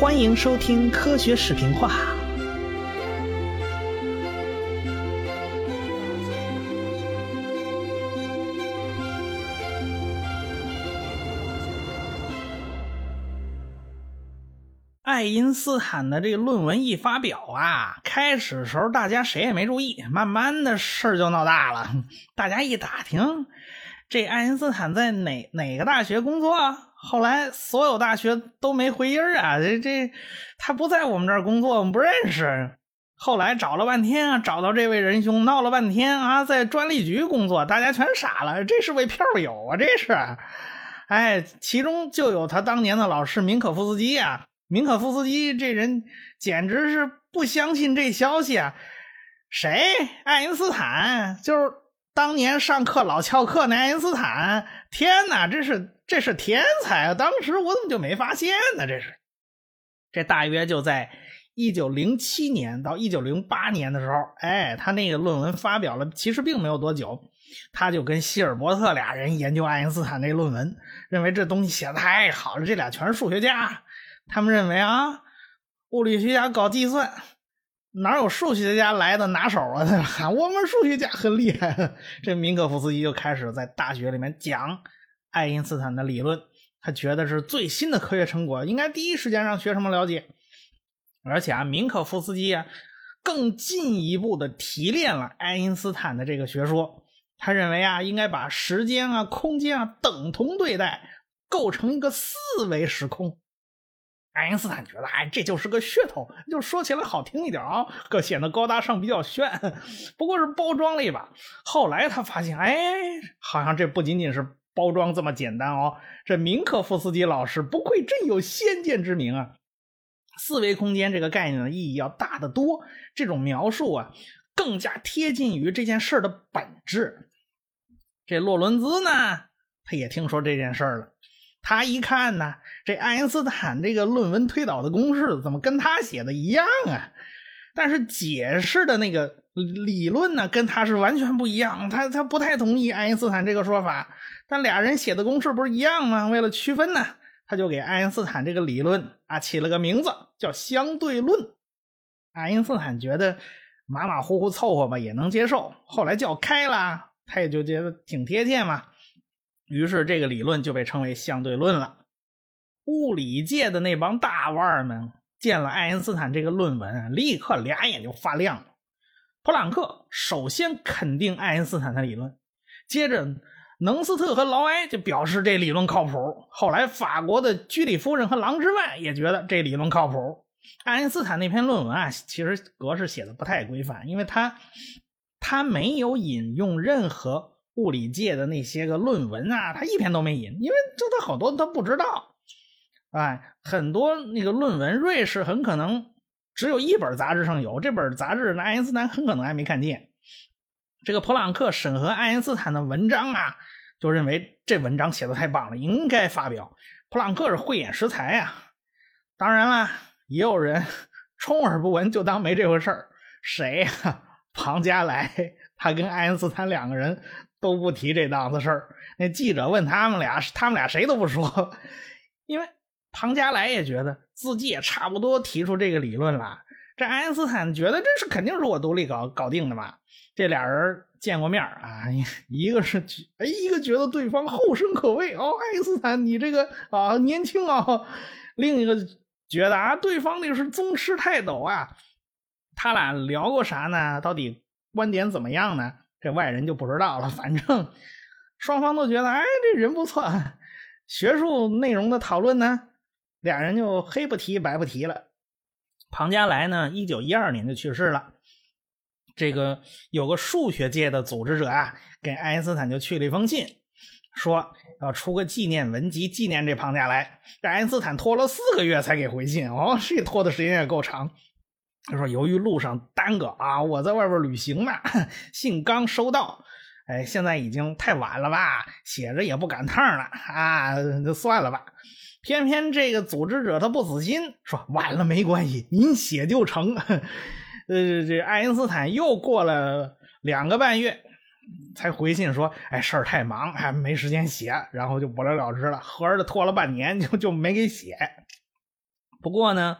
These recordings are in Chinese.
欢迎收听科学视频化。爱因斯坦的这个论文一发表啊，开始时候大家谁也没注意，慢慢的事儿就闹大了。大家一打听，这爱因斯坦在哪哪个大学工作？后来所有大学都没回音啊，这这他不在我们这儿工作，我们不认识。后来找了半天啊，找到这位仁兄，闹了半天啊，在专利局工作，大家全傻了，这是位票友啊，这是。哎，其中就有他当年的老师明可夫斯基啊。明可夫斯基这人简直是不相信这消息啊！谁？爱因斯坦？就是当年上课老翘课那爱因斯坦？天哪，这是这是天才啊！当时我怎么就没发现呢？这是，这大约就在一九零七年到一九零八年的时候，哎，他那个论文发表了，其实并没有多久，他就跟希尔伯特俩人研究爱因斯坦那论文，认为这东西写的太好了，这俩全是数学家。他们认为啊，物理学家搞计算，哪有数学家来的拿手啊？对吧我们数学家很厉害。这明可夫斯基就开始在大学里面讲爱因斯坦的理论，他觉得是最新的科学成果，应该第一时间让学生们了解。而且啊，明可夫斯基啊，更进一步的提炼了爱因斯坦的这个学说。他认为啊，应该把时间啊、空间啊等同对待，构成一个四维时空。爱因斯坦觉得，哎，这就是个噱头，就说起来好听一点啊，可显得高大上，比较炫，不过是包装了一把。后来他发现，哎，好像这不仅仅是包装这么简单哦。这明可夫斯基老师不愧真有先见之明啊！四维空间这个概念的意义要大得多，这种描述啊，更加贴近于这件事的本质。这洛伦兹呢，他也听说这件事了。他一看呢，这爱因斯坦这个论文推导的公式怎么跟他写的一样啊？但是解释的那个理论呢，跟他是完全不一样。他他不太同意爱因斯坦这个说法。但俩人写的公式不是一样吗？为了区分呢，他就给爱因斯坦这个理论啊起了个名字，叫相对论。爱因斯坦觉得马马虎虎凑合吧，也能接受。后来叫开了，他也就觉得挺贴切嘛。于是，这个理论就被称为相对论了。物理界的那帮大腕们见了爱因斯坦这个论文，立刻俩眼就发亮了。普朗克首先肯定爱因斯坦的理论，接着能斯特和劳埃就表示这理论靠谱。后来，法国的居里夫人和郎之万也觉得这理论靠谱。爱因斯坦那篇论文啊，其实格式写的不太规范，因为他他没有引用任何。物理界的那些个论文啊，他一篇都没引，因为这他好多他不知道。哎，很多那个论文，瑞士很可能只有一本杂志上有，这本杂志爱因斯坦很可能还没看见。这个普朗克审核爱因斯坦的文章啊，就认为这文章写的太棒了，应该发表。普朗克是慧眼识才呀。当然了，也有人 充耳不闻，就当没这回事儿。谁呀？庞加莱，他跟爱因斯坦两个人。都不提这档子事儿。那记者问他们俩，他们俩谁都不说，因为庞加莱也觉得自己也差不多提出这个理论了。这爱因斯坦觉得这是肯定是我独立搞搞定的嘛。这俩人见过面啊，一个是哎，一个觉得对方后生可畏哦，爱因斯坦你这个啊年轻啊，另一个觉得啊对方那是宗师泰斗啊。他俩聊过啥呢？到底观点怎么样呢？这外人就不知道了，反正双方都觉得，哎，这人不错。学术内容的讨论呢，俩人就黑不提白不提了。庞加莱呢，一九一二年就去世了。这个有个数学界的组织者啊，给爱因斯坦就去了一封信，说要出个纪念文集纪念这庞加莱。这爱因斯坦拖了四个月才给回信，哦，这拖的时间也够长。他说：“由于路上耽搁啊，我在外边旅行呢，信刚收到，哎，现在已经太晚了吧，写着也不赶趟了啊，就算了吧。偏偏这个组织者他不死心，说晚了没关系，您写就成。呃，这爱因斯坦又过了两个半月才回信说，哎，事儿太忙，还没时间写，然后就不了了之了。合着拖了半年就就没给写。不过呢，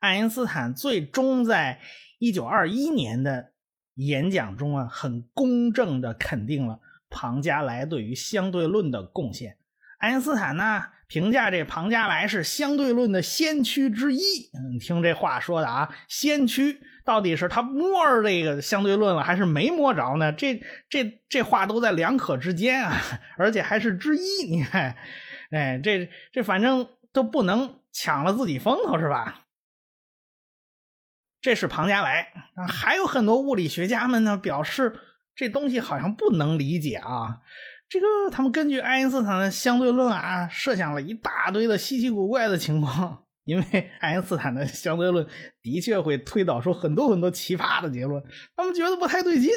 爱因斯坦最终在一九二一年的演讲中啊，很公正的肯定了庞加莱对于相对论的贡献。爱因斯坦呢评价这庞加莱是相对论的先驱之一。你听这话说的啊，先驱到底是他摸着这个相对论了，还是没摸着呢？这这这话都在两可之间啊，而且还是之一。你看，哎，这这反正都不能。抢了自己风头是吧？这是庞加莱啊，还有很多物理学家们呢表示这东西好像不能理解啊。这个他们根据爱因斯坦的相对论啊，设想了一大堆的稀奇古怪的情况。因为爱因斯坦的相对论的确会推导出很多很多奇葩的结论，他们觉得不太对劲。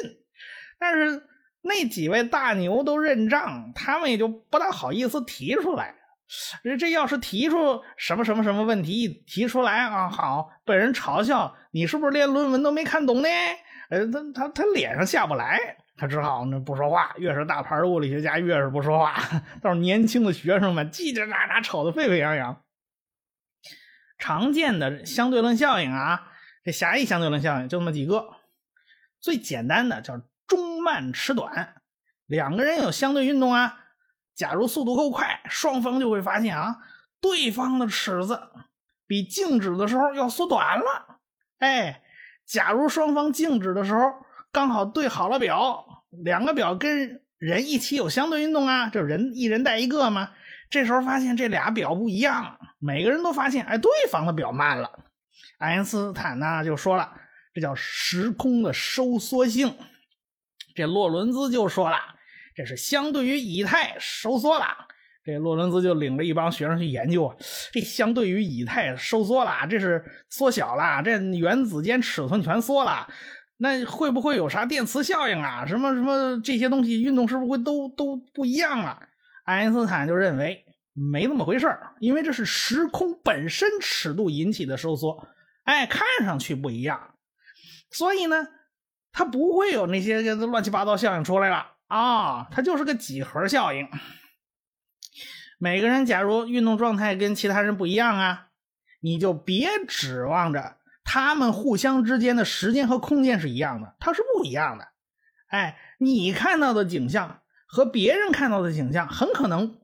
但是那几位大牛都认账，他们也就不大好意思提出来。这这要是提出什么什么什么问题，一提出来啊，好被人嘲笑，你是不是连论文都没看懂呢？呃，他他他脸上下不来，他只好那不说话。越是大牌的物理学家，越是不说话。倒是年轻的学生们叽叽喳喳吵得沸沸扬扬。常见的相对论效应啊，这狭义相对论效应就那么几个，最简单的叫中慢迟短，两个人有相对运动啊。假如速度够快，双方就会发现啊，对方的尺子比静止的时候要缩短了。哎，假如双方静止的时候刚好对好了表，两个表跟人一起有相对运动啊，就人一人带一个嘛。这时候发现这俩表不一样，每个人都发现，哎，对方的表慢了。爱因斯坦呢就说了，这叫时空的收缩性。这洛伦兹就说了。这是相对于以太收缩了，这洛伦兹就领着一帮学生去研究啊，这相对于以太收缩了，这是缩小了，这原子间尺寸全缩了，那会不会有啥电磁效应啊？什么什么这些东西运动是不是会都都不一样了？爱因斯坦就认为没那么回事因为这是时空本身尺度引起的收缩，哎，看上去不一样，所以呢，它不会有那些乱七八糟效应出来了。啊，它就是个几何效应。每个人假如运动状态跟其他人不一样啊，你就别指望着他们互相之间的时间和空间是一样的，它是不一样的。哎，你看到的景象和别人看到的景象很可能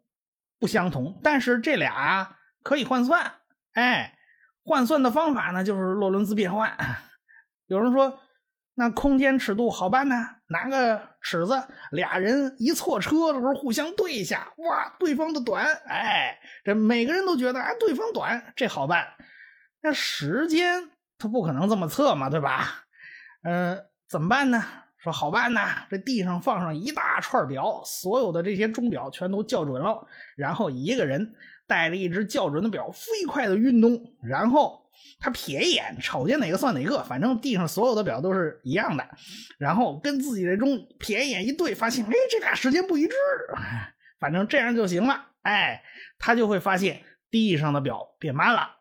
不相同，但是这俩可以换算。哎，换算的方法呢，就是洛伦兹变换。有人说。那空间尺度好办呢，拿个尺子，俩人一错车的时候互相对一下，哇，对方的短，哎，这每个人都觉得啊，对方短，这好办。那时间他不可能这么测嘛，对吧？嗯，怎么办呢？说好办呐，这地上放上一大串表，所有的这些钟表全都校准了，然后一个人带着一只校准的表飞快的运动，然后。他瞥一眼，瞅见哪个算哪个，反正地上所有的表都是一样的。然后跟自己的钟瞥一眼一对，发现哎，这俩时间不一致。反正这样就行了。哎，他就会发现地上的表变慢了。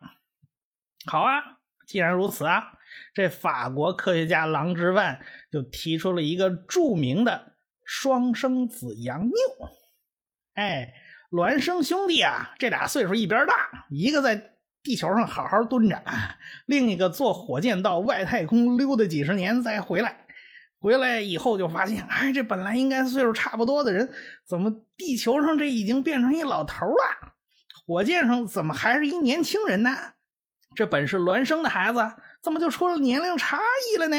好啊，既然如此啊，这法国科学家郎之万就提出了一个著名的双生子杨谬。哎，孪生兄弟啊，这俩岁数一边大，一个在。地球上好好蹲着，另一个坐火箭到外太空溜达几十年再回来，回来以后就发现，哎，这本来应该岁数差不多的人，怎么地球上这已经变成一老头了？火箭上怎么还是一年轻人呢？这本是孪生的孩子，怎么就出了年龄差异了呢？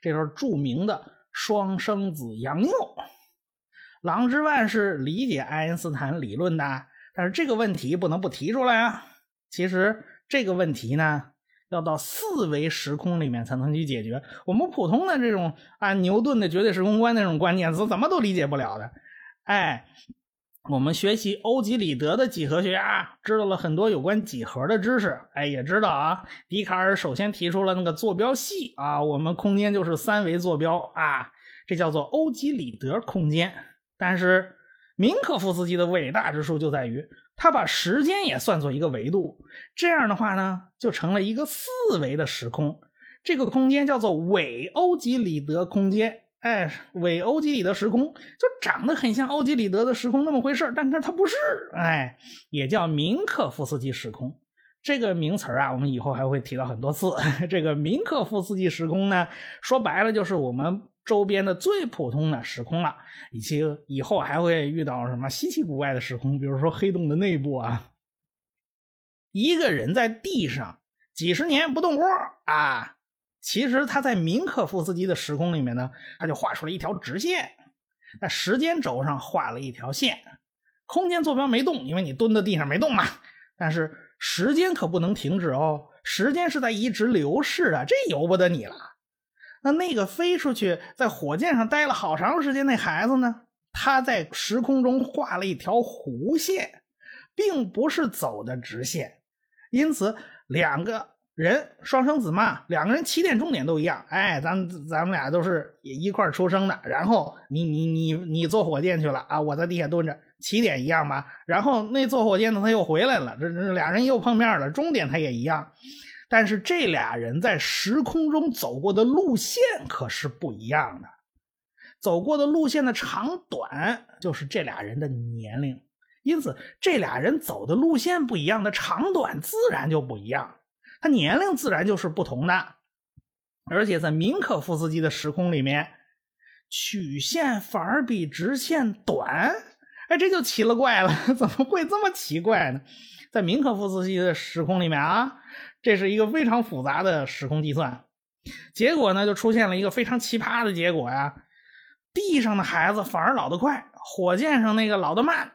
这是著名的双生子杨谬。郎之万是理解爱因斯坦理论的，但是这个问题不能不提出来啊。其实这个问题呢，要到四维时空里面才能去解决。我们普通的这种按牛顿的绝对时空观那种观念是怎么都理解不了的。哎，我们学习欧几里得的几何学啊，知道了很多有关几何的知识。哎，也知道啊，笛卡尔首先提出了那个坐标系啊，我们空间就是三维坐标啊，这叫做欧几里得空间。但是明可夫斯基的伟大之处就在于。他把时间也算作一个维度，这样的话呢，就成了一个四维的时空。这个空间叫做伪欧几里得空间。哎，伪欧几里得时空就长得很像欧几里得的时空那么回事但是它不是。哎，也叫明可夫斯基时空。这个名词啊，我们以后还会提到很多次。这个明克夫斯基时空呢，说白了就是我们周边的最普通的时空了。以及以后还会遇到什么稀奇古怪的时空，比如说黑洞的内部啊。一个人在地上几十年不动窝啊，其实他在明克夫斯基的时空里面呢，他就画出了一条直线，在时间轴上画了一条线。空间坐标没动，因为你蹲在地上没动嘛。但是时间可不能停止哦，时间是在一直流逝的，这由不得你了。那那个飞出去在火箭上待了好长时间那孩子呢？他在时空中画了一条弧线，并不是走的直线。因此，两个人双生子嘛，两个人起点终点都一样。哎，咱咱们俩都是一块出生的。然后你你你你坐火箭去了啊，我在地下蹲着，起点一样吧？然后那坐火箭的他又回来了，这这俩人又碰面了，终点他也一样。但是这俩人在时空中走过的路线可是不一样的，走过的路线的长短就是这俩人的年龄。因此，这俩人走的路线不一样，的长短自然就不一样，他年龄自然就是不同的。而且在明可夫斯基的时空里面，曲线反而比直线短，哎，这就奇了怪了，怎么会这么奇怪呢？在明可夫斯基的时空里面啊，这是一个非常复杂的时空计算，结果呢，就出现了一个非常奇葩的结果呀，地上的孩子反而老得快，火箭上那个老得慢。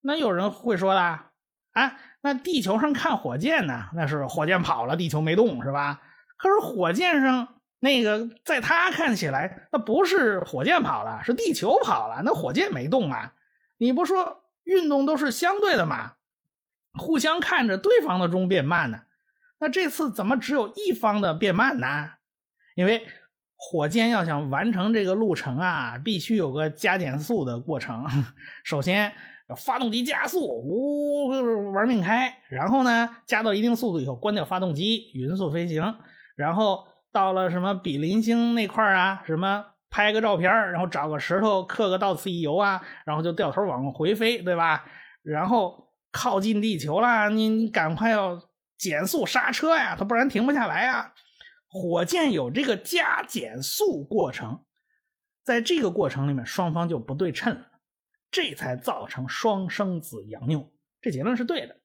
那有人会说了，啊，那地球上看火箭呢？那是火箭跑了，地球没动，是吧？可是火箭上那个，在他看起来，那不是火箭跑了，是地球跑了。那火箭没动啊？你不说运动都是相对的吗？互相看着对方的钟变慢呢？那这次怎么只有一方的变慢呢？因为火箭要想完成这个路程啊，必须有个加减速的过程。首先。发动机加速，呜，玩命开。然后呢，加到一定速度以后，关掉发动机，匀速飞行。然后到了什么比邻星那块啊，什么拍个照片然后找个石头刻个到此一游啊，然后就掉头往回飞，对吧？然后靠近地球了，你你赶快要减速刹车呀，它不然停不下来呀。火箭有这个加减速过程，在这个过程里面，双方就不对称了。这才造成双生子杨拗，这结论是对的，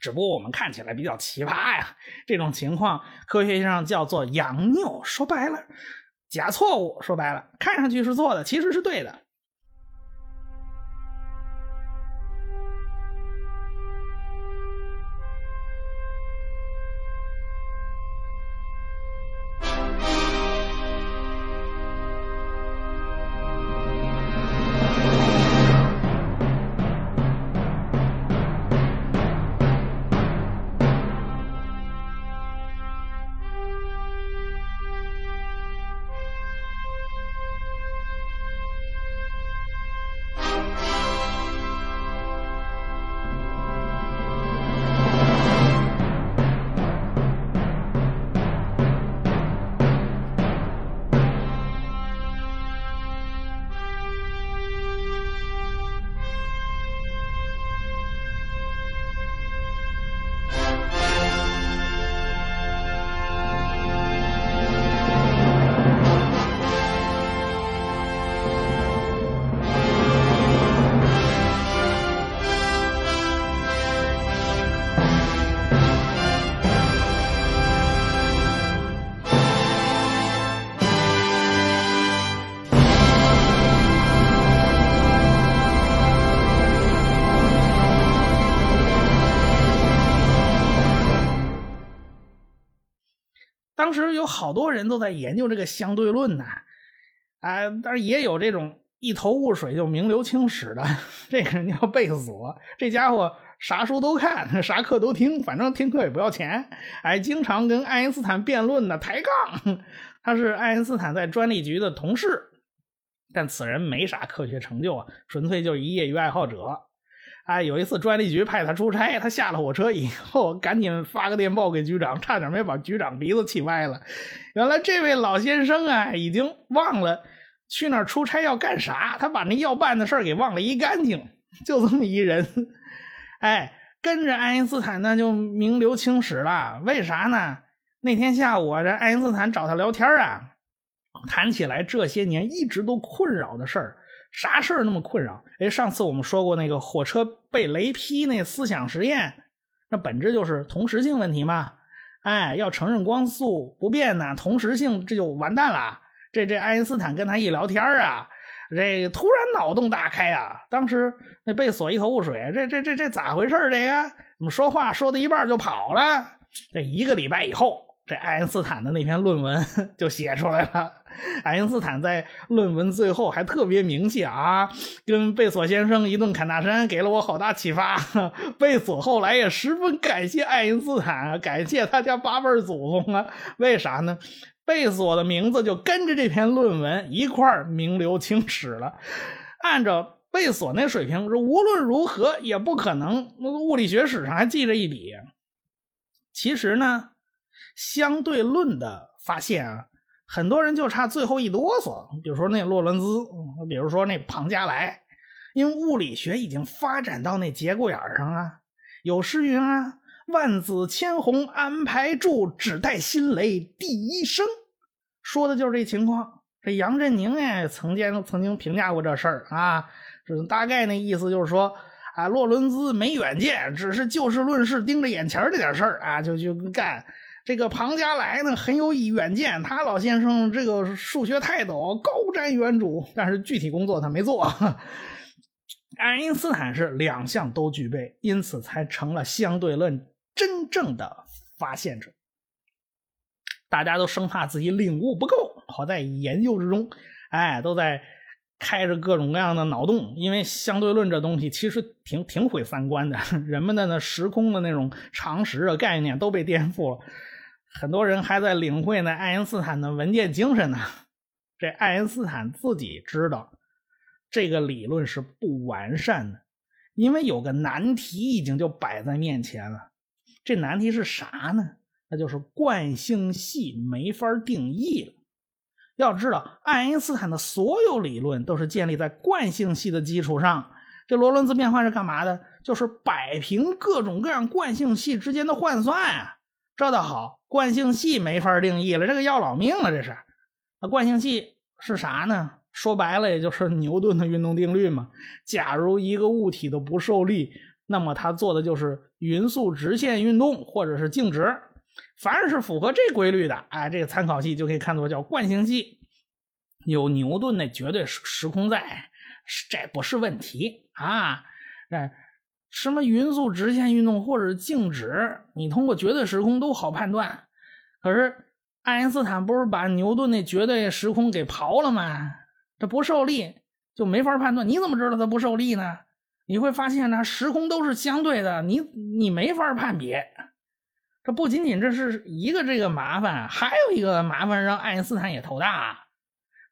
只不过我们看起来比较奇葩呀。这种情况科学上叫做杨拗，说白了，假错误。说白了，看上去是错的，其实是对的。有好多人都在研究这个相对论呢，啊，但是也有这种一头雾水就名留青史的，这个人叫贝索，这家伙啥书都看，啥课都听，反正听课也不要钱，哎，经常跟爱因斯坦辩论呢，抬杠。他是爱因斯坦在专利局的同事，但此人没啥科学成就啊，纯粹就是一业余爱好者。哎，有一次专利局派他出差，他下了火车以后，赶紧发个电报给局长，差点没把局长鼻子气歪了。原来这位老先生啊，已经忘了去那儿出差要干啥，他把那要办的事儿给忘了一干净，就这么一人。哎，跟着爱因斯坦那就名留青史了。为啥呢？那天下午，这爱因斯坦找他聊天啊，谈起来这些年一直都困扰的事儿。啥事儿那么困扰？哎，上次我们说过那个火车被雷劈那思想实验，那本质就是同时性问题嘛。哎，要承认光速不变呢，同时性这就完蛋了。这这爱因斯坦跟他一聊天啊，这突然脑洞大开啊！当时那贝索一头雾水，这这这这咋回事？这个怎么说话说到一半就跑了？这一个礼拜以后，这爱因斯坦的那篇论文 就写出来了。爱因斯坦在论文最后还特别明细啊，跟贝索先生一顿侃大山，给了我好大启发。贝索后来也十分感谢爱因斯坦，感谢他家八辈祖宗啊。为啥呢？贝索的名字就跟着这篇论文一块名留青史了。按照贝索那水平，说无论如何也不可能物理学史上还记着一笔。其实呢，相对论的发现啊。很多人就差最后一哆嗦，比如说那洛伦兹，比如说那庞加莱，因为物理学已经发展到那节骨眼上啊。有诗云啊：“万紫千红安排住，只待新雷第一声。”说的就是这情况。这杨振宁呀，曾经曾经评价过这事儿啊，这大概那意思就是说啊，洛伦兹没远见，只是就事论事，盯着眼前这点事儿啊，就就干。这个庞加莱呢很有远见，他老先生这个数学泰斗，高瞻远瞩，但是具体工作他没做。爱因斯坦是两项都具备，因此才成了相对论真正的发现者。大家都生怕自己领悟不够，好在研究之中，哎，都在开着各种各样的脑洞，因为相对论这东西其实挺挺毁三观的，人们的那时空的那种常识啊概念都被颠覆了。很多人还在领会呢爱因斯坦的文件精神呢。这爱因斯坦自己知道，这个理论是不完善的，因为有个难题已经就摆在面前了。这难题是啥呢？那就是惯性系没法定义了。要知道，爱因斯坦的所有理论都是建立在惯性系的基础上。这罗伦兹变换是干嘛的？就是摆平各种各样惯性系之间的换算啊。这倒好，惯性系没法定义了，这个要老命了。这是，那惯性系是啥呢？说白了，也就是 牛顿的运动定律嘛。假如一个物体的不受力，那么它做的就是匀速直线运动，或者是静止。凡是符合这规律的，哎，这个参考系就可以看作叫惯性系，有牛顿那绝对时时空在，这不是问题啊。哎。什么匀速直线运动或者静止，你通过绝对时空都好判断。可是爱因斯坦不是把牛顿那绝对时空给刨了吗？这不受力就没法判断。你怎么知道它不受力呢？你会发现呢，时空都是相对的，你你没法判别。这不仅仅这是一个这个麻烦，还有一个麻烦让爱因斯坦也头大。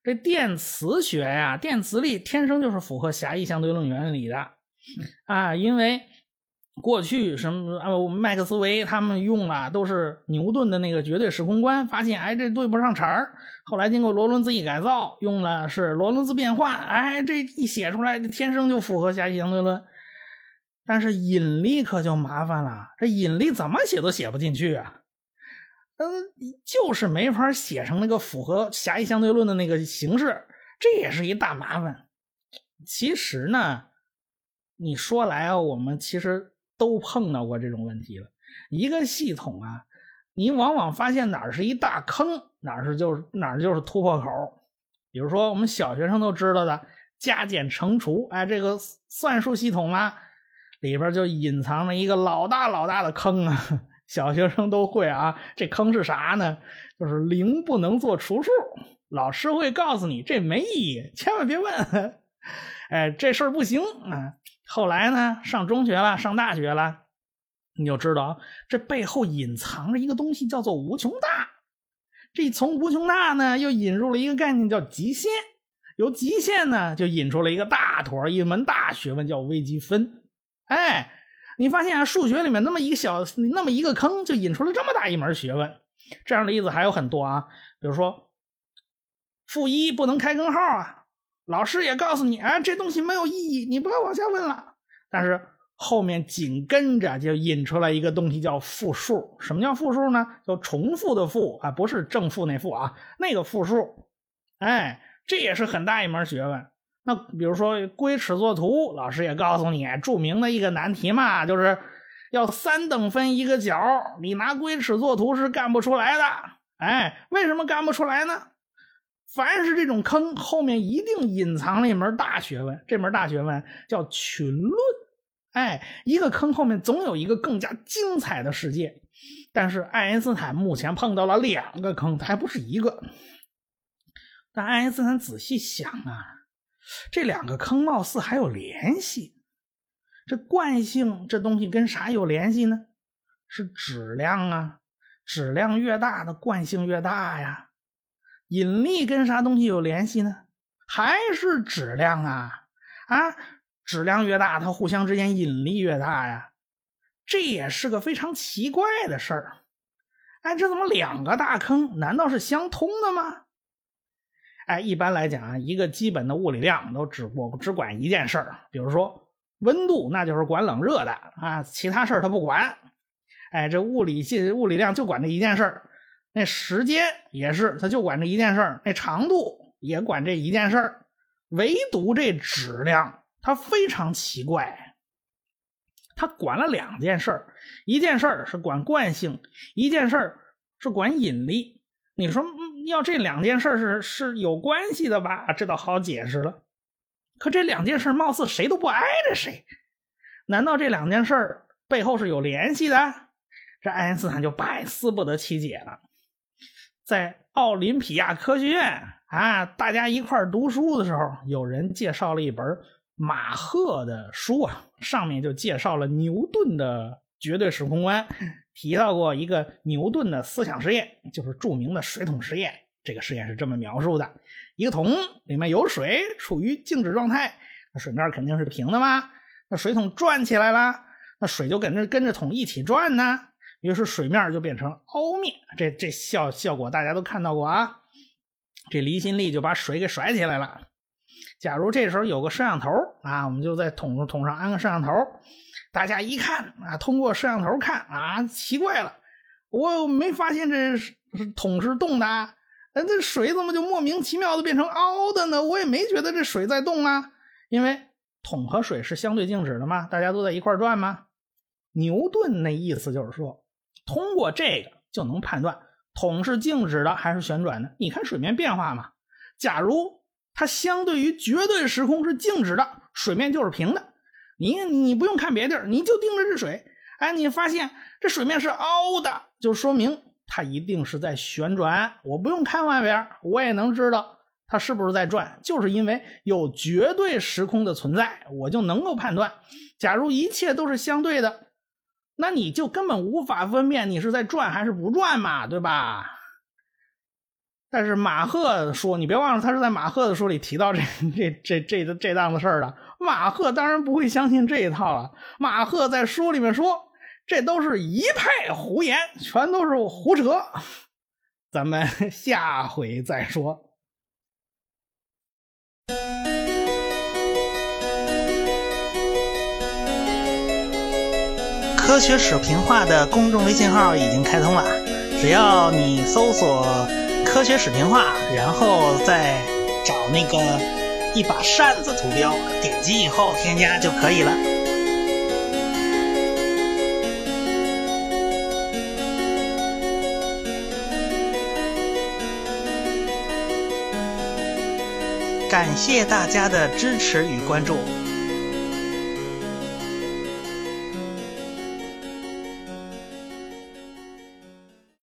这电磁学呀，电磁力天生就是符合狭义相对论原理的。啊，因为过去什么呃，麦克斯韦他们用了都是牛顿的那个绝对时空观，发现哎这对不上茬儿。后来经过罗伦兹一改造，用的是罗伦兹变换，哎这一写出来，天生就符合狭义相对论。但是引力可就麻烦了，这引力怎么写都写不进去啊，嗯，就是没法写成那个符合狭义相对论的那个形式，这也是一大麻烦。其实呢。你说来啊，我们其实都碰到过这种问题了。一个系统啊，你往往发现哪是一大坑，哪是就是哪就是突破口。比如说我们小学生都知道的加减乘除，哎，这个算术系统啊，里边就隐藏着一个老大老大的坑啊。小学生都会啊，这坑是啥呢？就是零不能做除数。老师会告诉你这没意义，千万别问。哎，这事儿不行啊。后来呢，上中学了，上大学了，你就知道这背后隐藏着一个东西，叫做无穷大。这从无穷大呢，又引入了一个概念，叫极限。由极限呢，就引出了一个大坨一门大学问，叫微积分。哎，你发现啊，数学里面那么一个小那么一个坑，就引出了这么大一门学问。这样的例子还有很多啊，比如说负一不能开根号啊。老师也告诉你，哎，这东西没有意义，你不要往下问了。但是后面紧跟着就引出来一个东西叫复数。什么叫复数呢？就重复的复啊，不是正负那负啊，那个复数。哎，这也是很大一门学问。那比如说龟尺作图，老师也告诉你，著名的一个难题嘛，就是要三等分一个角，你拿龟尺作图是干不出来的。哎，为什么干不出来呢？凡是这种坑，后面一定隐藏了一门大学问，这门大学问叫群论。哎，一个坑后面总有一个更加精彩的世界。但是爱因斯坦目前碰到了两个坑，他还不是一个。但爱因斯坦仔细想啊，这两个坑貌似还有联系。这惯性这东西跟啥有联系呢？是质量啊，质量越大的惯性越大呀。引力跟啥东西有联系呢？还是质量啊啊！质量越大，它互相之间引力越大呀。这也是个非常奇怪的事儿。哎，这怎么两个大坑？难道是相通的吗？哎，一般来讲啊，一个基本的物理量都只我只管一件事儿，比如说温度，那就是管冷热的啊，其他事儿它不管。哎，这物理系物理量就管这一件事儿。那时间也是，他就管这一件事儿；那长度也管这一件事儿，唯独这质量，它非常奇怪，它管了两件事儿，一件事儿是管惯性，一件事儿是管引力。你说要这两件事是是有关系的吧？这倒好解释了。可这两件事貌似谁都不挨着谁，难道这两件事背后是有联系的？这爱因斯坦就百思不得其解了。在奥林匹亚科学院啊，大家一块读书的时候，有人介绍了一本马赫的书啊，上面就介绍了牛顿的绝对时空观，提到过一个牛顿的思想实验，就是著名的水桶实验。这个实验是这么描述的：一个桶里面有水，处于静止状态，那水面肯定是平的嘛。那水桶转起来了，那水就跟着跟着桶一起转呢。于是水面就变成凹面，这这效效果大家都看到过啊。这离心力就把水给甩起来了。假如这时候有个摄像头啊，我们就在桶桶上安个摄像头，大家一看啊，通过摄像头看啊，奇怪了，我没发现这是桶是动的，哎，这水怎么就莫名其妙的变成凹的呢？我也没觉得这水在动啊，因为桶和水是相对静止的嘛，大家都在一块转嘛。牛顿那意思就是说。通过这个就能判断桶是静止的还是旋转的。你看水面变化嘛，假如它相对于绝对时空是静止的，水面就是平的。你你不用看别地儿，你就盯着这水，哎，你发现这水面是凹的，就说明它一定是在旋转。我不用看外边，我也能知道它是不是在转，就是因为有绝对时空的存在，我就能够判断。假如一切都是相对的。那你就根本无法分辨你是在转还是不转嘛，对吧？但是马赫说，你别忘了，他是在马赫的书里提到这这这这这档子事儿的。马赫当然不会相信这一套了。马赫在书里面说，这都是一派胡言，全都是胡扯。咱们下回再说。科学史评话的公众微信号已经开通了，只要你搜索“科学史评话”，然后再找那个一把扇子图标，点击以后添加就可以了。感谢大家的支持与关注。